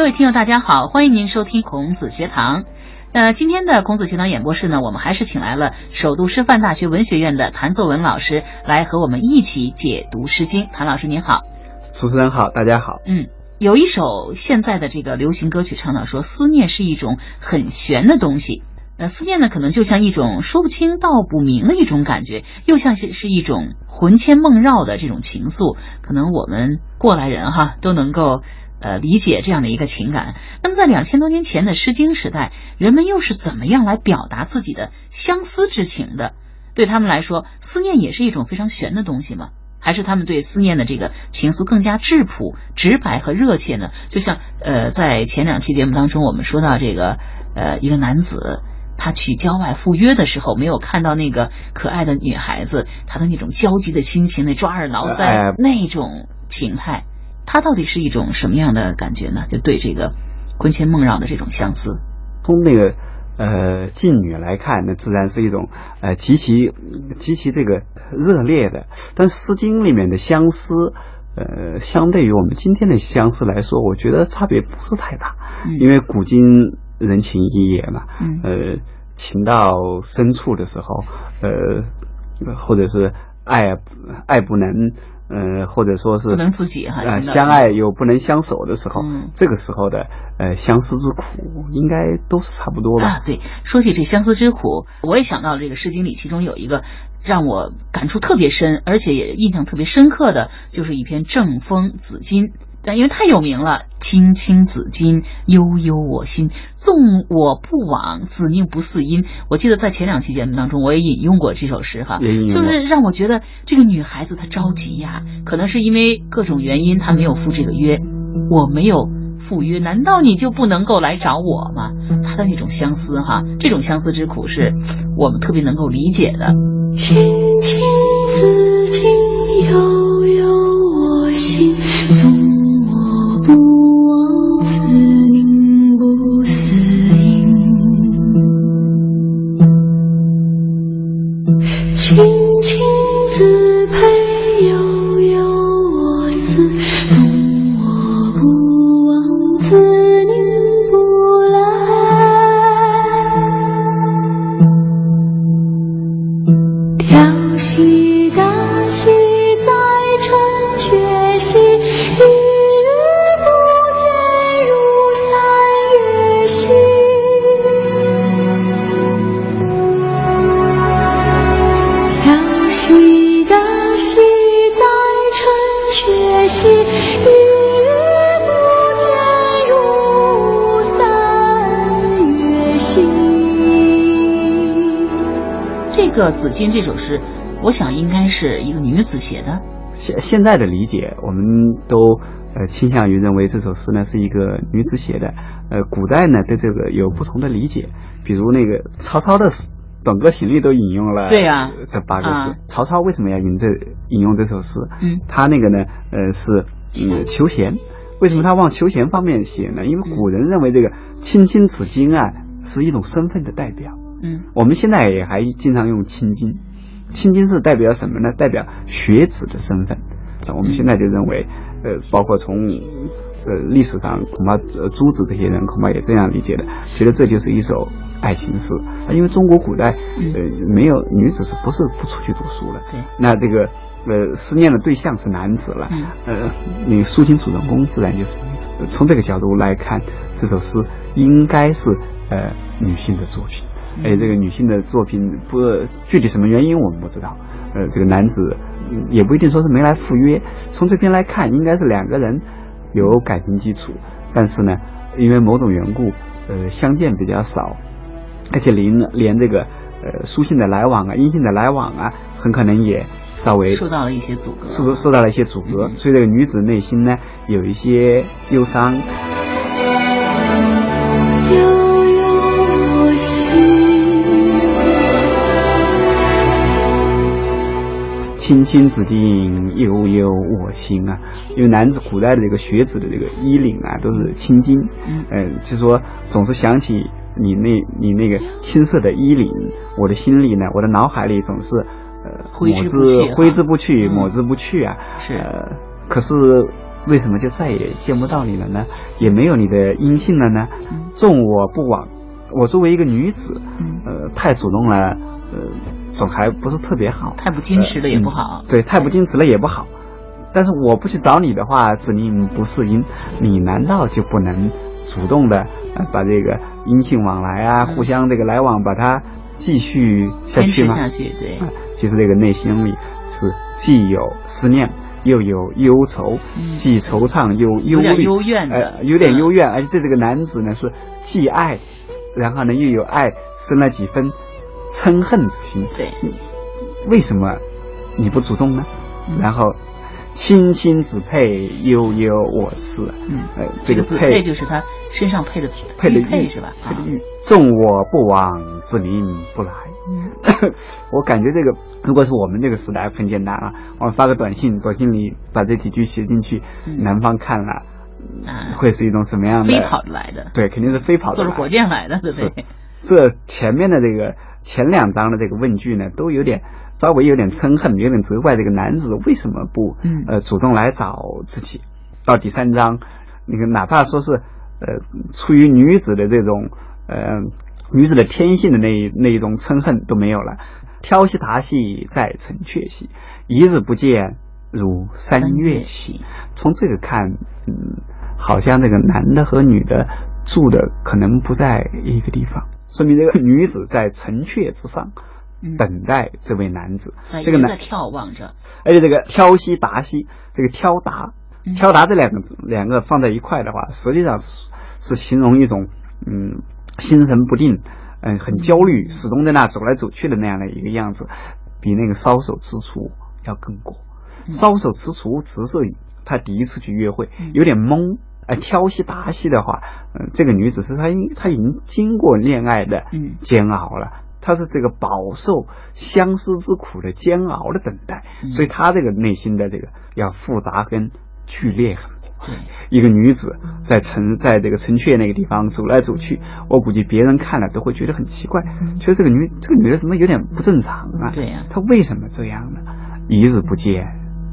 各位听友，大家好，欢迎您收听孔子学堂。呃，今天的孔子学堂演播室呢，我们还是请来了首都师范大学文学院的谭作文老师来和我们一起解读《诗经》。谭老师您好，主持人好，大家好。嗯，有一首现在的这个流行歌曲唱到说，思念是一种很玄的东西。呃，思念呢，可能就像一种说不清道不明的一种感觉，又像是是一种魂牵梦绕的这种情愫。可能我们过来人哈都能够。呃，理解这样的一个情感。那么，在两千多年前的《诗经》时代，人们又是怎么样来表达自己的相思之情的？对他们来说，思念也是一种非常玄的东西吗？还是他们对思念的这个情愫更加质朴、直白和热切呢？就像呃，在前两期节目当中，我们说到这个呃，一个男子他去郊外赴约的时候，没有看到那个可爱的女孩子，他的那种焦急的心情，那抓耳挠腮那种情态。它到底是一种什么样的感觉呢？就对这个魂牵梦绕的这种相思，从那个呃妓女来看，那自然是一种呃极其极其这个热烈的。但《诗经》里面的相思，呃，相对于我们今天的相思来说，我觉得差别不是太大。因为古今人情一也嘛，嗯呃，情到深处的时候，呃，或者是爱爱不能。呃，或者说是不能自己哈，相爱又不能相守的时候，这个时候的呃相思之苦，应该都是差不多吧？啊，对，说起这相思之苦，我也想到这个《诗经》里，其中有一个让我感触特别深，而且也印象特别深刻的，就是一篇《正风·子衿》。但因为太有名了，青青子衿，悠悠我心。纵我不往，子宁不嗣音。我记得在前两期节目当中，我也引用过这首诗哈，就是让我觉得这个女孩子她着急呀，可能是因为各种原因她没有赴这个约，我没有赴约，难道你就不能够来找我吗？她的那种相思哈，这种相思之苦是我们特别能够理解的。青青西大西在城阙兮，一语不见如三月兮。飘兮大兮在城阙兮，一语不见如三月兮。这个紫金这首诗。我想应该是一个女子写的。现现在的理解，我们都呃倾向于认为这首诗呢是一个女子写的。呃，古代呢对这个有不同的理解，比如那个曹操的《短歌行》里都引用了对呀这八个字。曹操为什么要引这引用这首诗？嗯，他那个呢呃是嗯求贤。为什么他往求贤方面写呢？因为古人认为这个青青子衿啊是一种身份的代表。嗯，我们现在也还经常用青金，青金是代表什么呢？代表学子的身份。我们现在就认为，呃，包括从呃历史上，恐怕呃朱子这些人恐怕也这样理解的，觉得这就是一首爱情诗。因为中国古代呃没有女子是不是不出去读书了？对，那这个呃思念的对象是男子了，呃，你抒情主人公自然就是女子。从这个角度来看，这首诗应该是呃女性的作品。哎，这个女性的作品不具体什么原因我们不知道。呃，这个男子也不一定说是没来赴约。从这边来看，应该是两个人有感情基础，但是呢，因为某种缘故，呃，相见比较少，而且连连这个呃书信的来往啊、音信的来往啊，很可能也稍微受到了一些阻隔，受受到了一些阻隔，所以这个女子内心呢有一些忧伤。青青子衿，悠悠我心啊！因为男子古代的这个学子的这个衣领啊，都是青筋，嗯，就说总是想起你那，你那个青色的衣领，我的心里呢，我的脑海里总是呃，挥之挥之不去，抹之不去啊。是，可是为什么就再也见不到你了呢？也没有你的音信了呢？纵我不往，我作为一个女子，呃，太主动了，呃，总还不是特别好。太不矜持了也不好。对，太不矜持了也不好。但是我不去找你的话，指令不是因，你难道就不能主动的把这个音信往来啊，互相这个来往，把它继续下去吗？下去，对。其实这个内心里是既有思念。又有忧愁，既惆怅又忧虑，幽怨的，有点幽怨，而且对这个男子呢是既爱，然后呢又有爱，生了几分嗔恨之心。对，为什么你不主动呢？然后。青青子佩，悠悠我思。嗯，这个佩就是他身上配的配的玉是吧？配的玉。纵我不往，子民不来。嗯，我感觉这个如果是我们这个时代很简单啊，我发个短信，短信里把这几句写进去，男方看了，会是一种什么样的？飞跑来的。对，肯定是飞跑的。坐着火箭来的，对不对？这前面的这个前两章的这个问句呢，都有点。稍微有点嗔恨，有点责怪这个男子为什么不，呃，主动来找自己。到第三章，那个哪怕说是，呃，出于女子的这种，呃，女子的天性的那那一种嗔恨都没有了。挑戏答戏在城阙兮，一日不见如三月兮。从这个看，嗯，好像这个男的和女的住的可能不在一个地方，说明这个女子在城阙之上。等待这位男子，这个男在眺望着，而且这个挑西达西，这个挑达，挑达这两个字，两个放在一块的话，实际上是是形容一种嗯心神不定，嗯很焦虑，始终在那走来走去的那样的一个样子，比那个搔首踟蹰要更过。搔首踟蹰只是他第一次去约会，有点懵。而挑西达西的话，嗯，这个女子是她应她已经经过恋爱的煎熬了。他是这个饱受相思之苦的煎熬的等待，所以他这个内心的这个要复杂跟剧烈很多。一个女子在城在这个城阙那个地方走来走去，我估计别人看了都会觉得很奇怪，觉得这个女这个女的怎么有点不正常啊？对呀，她为什么这样呢？一日不见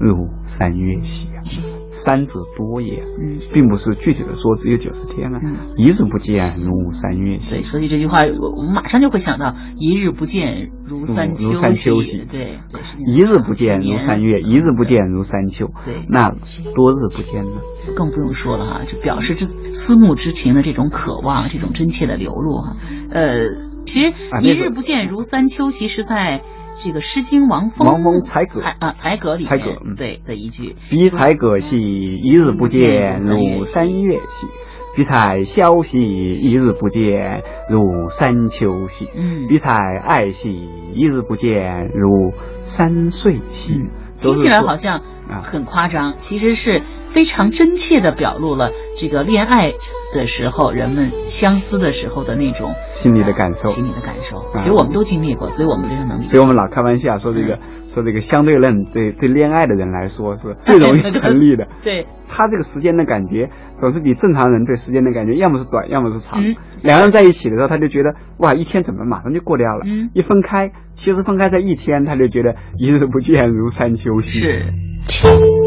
如三月兮啊。三者多也，嗯，并不是具体的说只有九十天啊，一日不见如三月兮。对，说起这句话，我们马上就会想到一日不见如三秋兮。对，一日不见如三月，一日不见如三秋。对，那多日不见呢？更不用说了哈，就表示这思慕之情的这种渴望，这种真切的流露哈。呃，其实一日不见如三秋其实在。这个《诗经·王风》王风才葛。啊才葛里面对的一句：彼采葛兮，一日不见如三月兮；彼采萧兮，一日不见如三秋兮；彼采艾兮，一日不见如三岁兮。听起来好像很夸张，其实是非常真切的表露了这个恋爱的时候人们相思的时候的那种心里的感受。心里的感受，其实我们都经历过，所以我们非常能理解。所以我们老开玩笑说这个，说这个相对论对对恋爱的人来说是最容易成立的。对，他这个时间的感觉总是比正常人对时间的感觉要么是短，要么是长。两个人在一起的时候，他就觉得哇，一天怎么马上就过掉了？一分开。其实分开在一天，他就觉得一日不见如三秋兮。是。情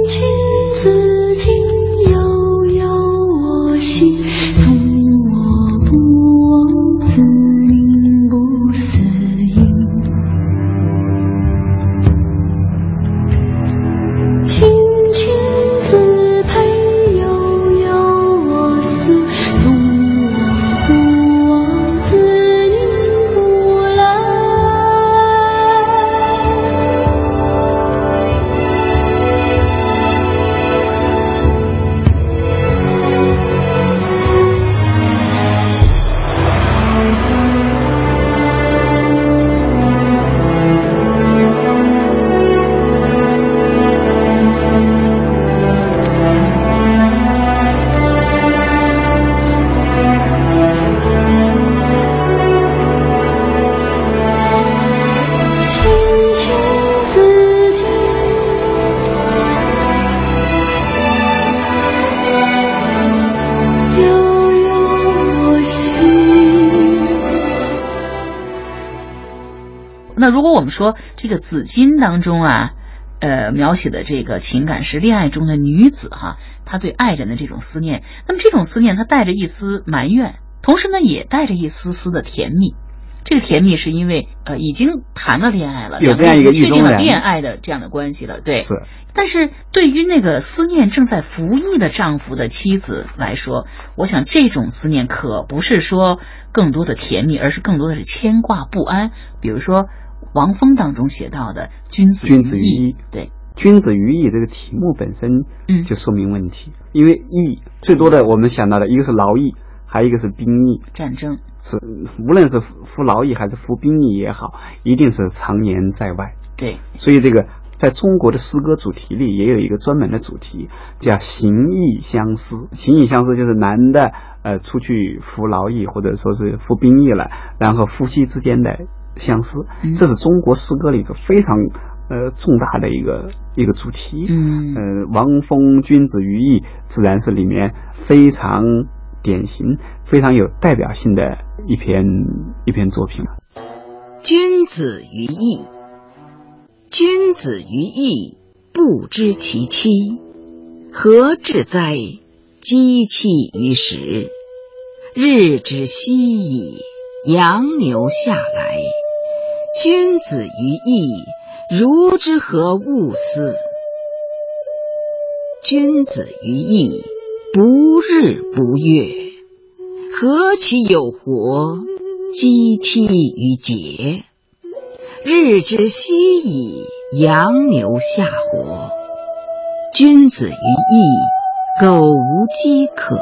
们说这个紫金当中啊，呃，描写的这个情感是恋爱中的女子哈，她对爱人的这种思念。那么这种思念，她带着一丝埋怨，同时呢，也带着一丝丝的甜蜜。这个甜蜜是因为呃，已经谈了恋爱了，有这样一个确定了恋爱的这样的关系了，对。是。但是对于那个思念正在服役的丈夫的妻子来说，我想这种思念可不是说更多的甜蜜，而是更多的是牵挂不安。比如说。王峰当中写到的“君子君子于义”，对“君子于义”这个题目本身，嗯，就说明问题。因为义最多的我们想到的一个是劳役，还有一个是兵役。战争是无论是服劳役还是服兵役也好，一定是常年在外。对，所以这个在中国的诗歌主题里也有一个专门的主题，叫行义相思。行义相思就是男的呃出去服劳役或者说是服兵役了，然后夫妻之间的。相思，这是中国诗歌的一个非常呃重大的一个一个主题。嗯，呃，王风君子于义，自然是里面非常典型、非常有代表性的一篇一篇作品。君子于义，君子于义，不知其妻，何至哉？积气于时，日之夕矣，阳牛下来。君子于义，如之何勿思？君子于义，不日不月，何其有活？积期于节，日之夕矣，羊牛下活。君子于义，苟无饥渴。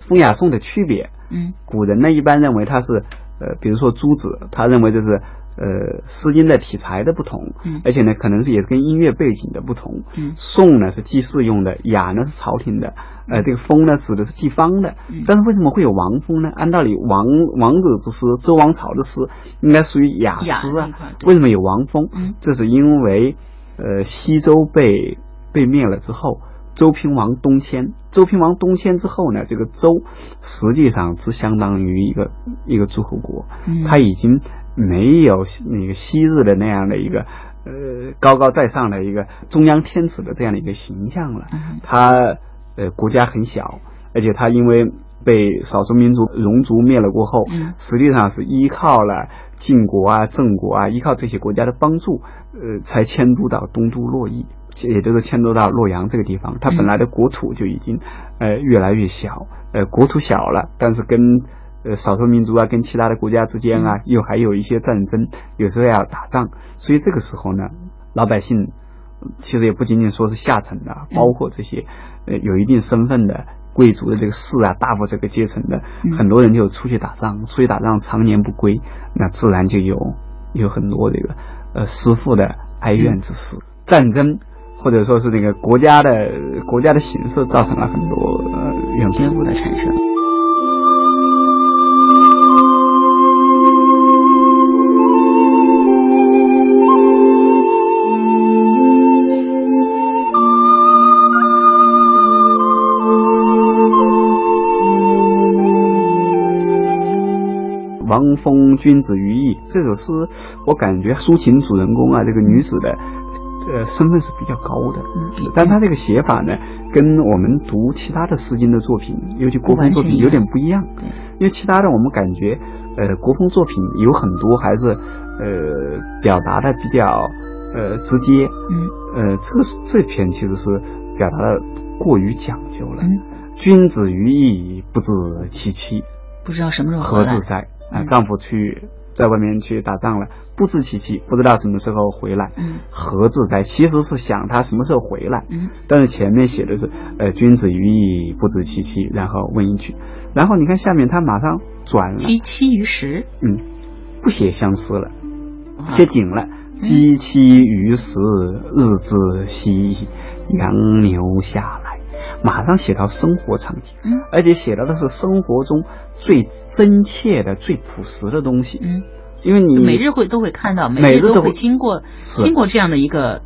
风雅颂的区别。嗯，古人呢一般认为它是，呃，比如说朱子，他认为这是，呃，《诗经》的题材的不同，嗯，而且呢可能是也跟音乐背景的不同，嗯，颂呢是祭祀用的，雅呢是朝廷的，呃，这个风呢指的是地方的，嗯，但是为什么会有王风呢？按道理王王者之诗，周王朝的诗应该属于雅诗啊，为什么有王风？嗯，这是因为，呃，西周被被灭了之后。周平王东迁，周平王东迁之后呢，这个周实际上只相当于一个一个诸侯国，他已经没有那个昔日的那样的一个呃高高在上的一个中央天子的这样的一个形象了。他呃国家很小，而且他因为被少数民族戎族灭了过后，实际上是依靠了晋国啊、郑国啊，依靠这些国家的帮助，呃，才迁都到东都洛邑。也就是迁都到洛阳这个地方，它本来的国土就已经呃越来越小，呃国土小了，但是跟呃少数民族啊，跟其他的国家之间啊，又还有一些战争，有时候要打仗，所以这个时候呢，老百姓其实也不仅仅说是下层的，包括这些呃有一定身份的贵族的这个士啊、大夫这个阶层的，很多人就出去打仗，出去打仗常年不归，那自然就有有很多这个呃师父的哀怨之事，战争。或者说是那个国家的国家的形式造成了很多呃怨妇的产生。王风君子于义这首诗，我感觉抒情主人公啊，这个女子的。呃，身份是比较高的，嗯，但他这个写法呢，跟我们读其他的诗经的作品，尤其国风作品有点不一样，对，因为其他的我们感觉，呃，国风作品有很多还是呃表达的比较呃直接，嗯，呃，这个是这篇其实是表达的过于讲究了，嗯，君子于义，不知其妻，不知道什么时候何自在啊？丈夫去在外面去打仗了。不知其妻，不知道什么时候回来。嗯，何自在？其实是想他什么时候回来。嗯，但是前面写的是，呃，君子于义，不知其妻，然后问一句，然后你看下面他马上转了，积期于时。嗯，不写相思了，写景了。积期于时，日之夕，羊牛下来，马上写到生活场景。嗯，而且写到的是生活中最真切的、最朴实的东西。嗯。因为你每日会都会看到，每日都会经过经过这样的一个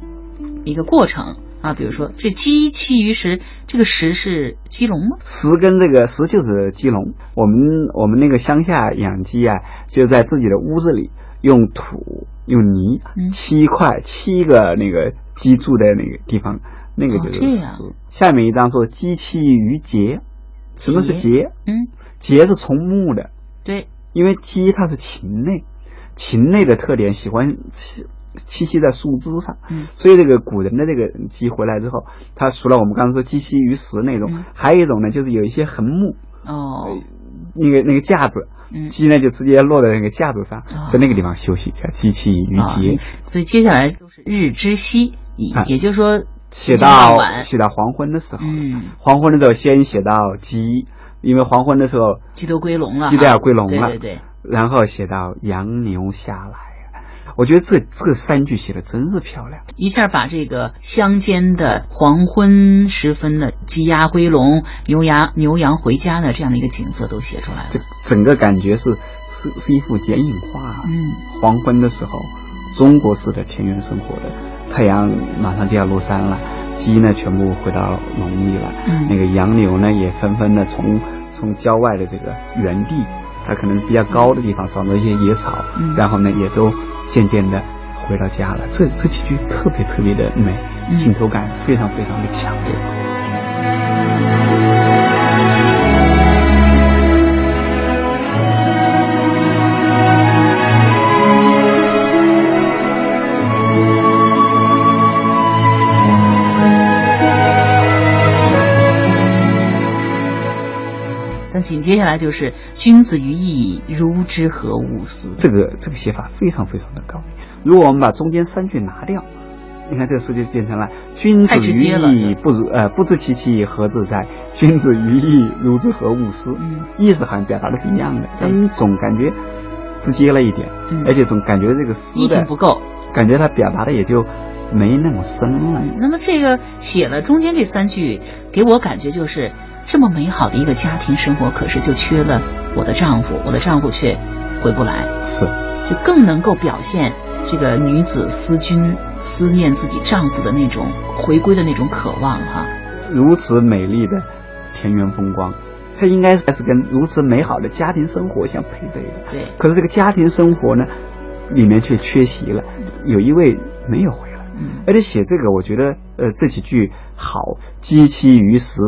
一个过程啊。比如说，这鸡栖于石，这个石是鸡笼吗？石跟这个石就是鸡笼。我们我们那个乡下养鸡啊，就在自己的屋子里用土用泥七块七个那个鸡住的那个地方，那个就是祠。下面一章说鸡栖于节，什么是节？嗯，节是从木的。对，因为鸡它是禽类，禽类的特点喜欢栖栖息在树枝上，嗯，所以这个古人的这个鸡回来之后，它除了我们刚才说鸡栖于石那种，还有一种呢，就是有一些横木哦，那个那个架子。鸡呢就直接落在那个架子上，在那个地方休息，叫鸡栖于节。所以接下来日之夕，也就是说写到写到黄昏的时候，嗯，黄昏的时候先写到鸡，因为黄昏的时候鸡都归笼了，鸡都要归笼了，对对对，然后写到羊牛下来。我觉得这这三句写的真是漂亮，一下把这个乡间的黄昏时分的鸡鸭归笼、牛羊牛羊回家的这样的一个景色都写出来了。这整个感觉是是是一幅剪影画。嗯，黄昏的时候，中国式的田园生活的太阳马上就要落山了，鸡呢全部回到笼里了，嗯，那个羊牛呢也纷纷的从从郊外的这个原地，它可能比较高的地方长着一些野草，嗯，然后呢也都。渐渐的回到家了，这这几句特别特别的美，镜头感非常非常的强。那紧接下来就是“君子于义，如之何勿思”。这个这个写法非常非常的高明。如果我们把中间三句拿掉，你看这个诗就变成了“君子于义，不如呃不知其其何自在？君子于义，如之何勿思？”嗯，意思好像表达的是一样的，但总感觉直接了一点，而且总感觉这个诗的不够，感觉他表达的也就没那么深了。那么这个写了中间这三句，给我感觉就是。这么美好的一个家庭生活，可是就缺了我的丈夫，我的丈夫却回不来，是，就更能够表现这个女子思君、思念自己丈夫的那种回归的那种渴望哈。如此美丽的田园风光，它应该是跟如此美好的家庭生活相配备的。对。可是这个家庭生活呢，里面却缺席了，有一位没有。嗯，而且写这个，我觉得，呃，这几句好，鸡栖于石，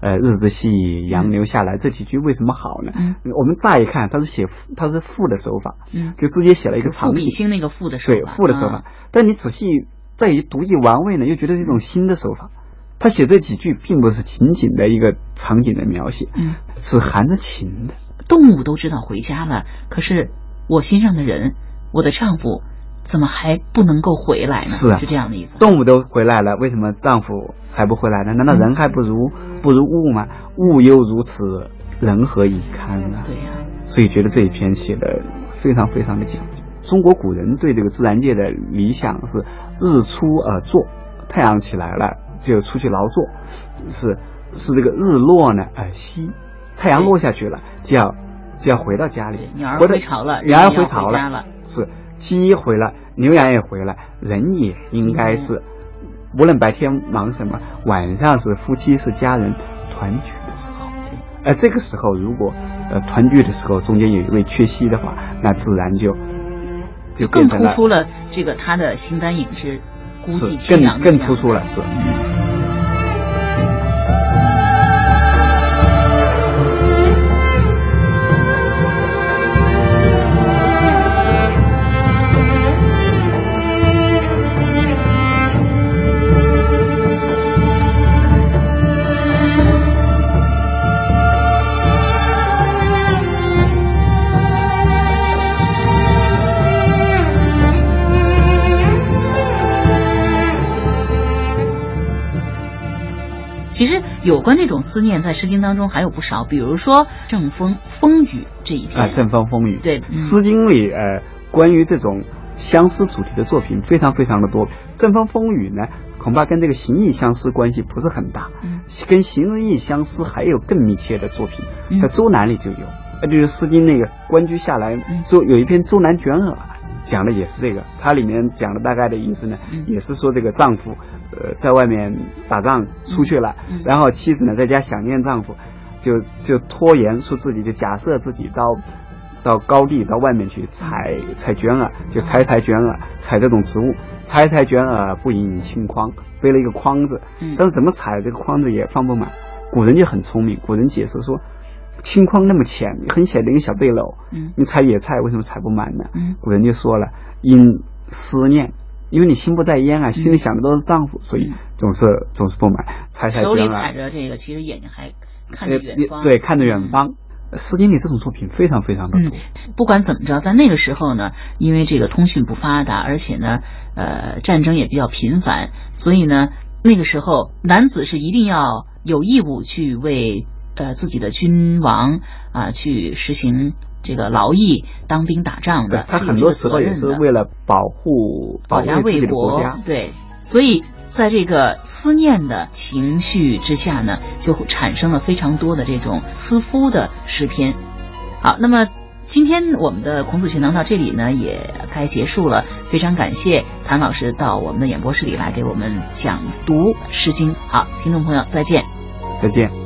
呃，日之夕，杨柳下来，这几句为什么好呢？嗯，我们乍一看，它是写它是赋的手法，嗯，就直接写了一个场景，赋比兴那个赋的手法，对，赋的手法。但你仔细再一读一玩味呢，又觉得是一种新的手法。他写这几句，并不是仅仅的一个场景的描写，嗯，是含着情的。动物都知道回家了，可是我心上的人，我的丈夫。怎么还不能够回来呢？是啊，是这样的意思。动物都回来了，为什么丈夫还不回来呢？难道人还不如不如物吗？物又如此，人何以堪呢？对呀。所以觉得这一篇写的非常非常的讲究。中国古人对这个自然界的理想是日出而作，太阳起来了就出去劳作，是是这个日落呢而息，太阳落下去了就要就要回到家里，鸟儿回巢了，鸟儿回巢了，是。鸡回来，牛羊也回来，人也应该是，无论白天忙什么，晚上是夫妻是家人团聚的时候。而这个时候，如果呃团聚的时候中间有一位缺席的话，那自然就就更突出了这个他的形单影只、孤寂凄凉更更突出了是。其有关这种思念，在《诗经》当中还有不少，比如说《正风风雨》这一篇。啊，《正风风雨》对，《诗经》里呃关于这种相思主题的作品非常非常的多，《正风风雨》呢恐怕跟这个形意相思关系不是很大，嗯，跟形意相思还有更密切的作品，在《周南》里就有，那就是《诗经》那个关雎下来，周有一篇《周南卷耳》。讲的也是这个，它里面讲的大概的意思呢，也是说这个丈夫，呃，在外面打仗出去了，然后妻子呢在家想念丈夫，就就拖延说自己就假设自己到到高地到外面去采采绢耳，就采采绢耳，采这种植物，采采绢耳不引青筐，背了一个筐子，但是怎么采这个筐子也放不满。古人就很聪明，古人解释说，轻筐那么浅，很浅的一个小背篓，嗯，你采野菜为什么采不满呢？嗯，古人就说了，因思念。因为你心不在焉啊，心里想的都是丈夫，所以总是总是不满。采采手里踩着这个，其实眼睛还看着远方。对，看着远方。《诗经》里这种作品非常非常的多。不管怎么着，在那个时候呢，因为这个通讯不发达，而且呢，呃，战争也比较频繁，所以呢，那个时候男子是一定要有义务去为呃自己的君王啊去实行。这个劳役、当兵打仗的，他很多时候也是为了保护、保家卫国。对，所以在这个思念的情绪之下呢，就产生了非常多的这种思夫的诗篇。好，那么今天我们的孔子学堂到这里呢，也该结束了。非常感谢谭老师到我们的演播室里来给我们讲读《诗经》。好，听众朋友，再见，再见。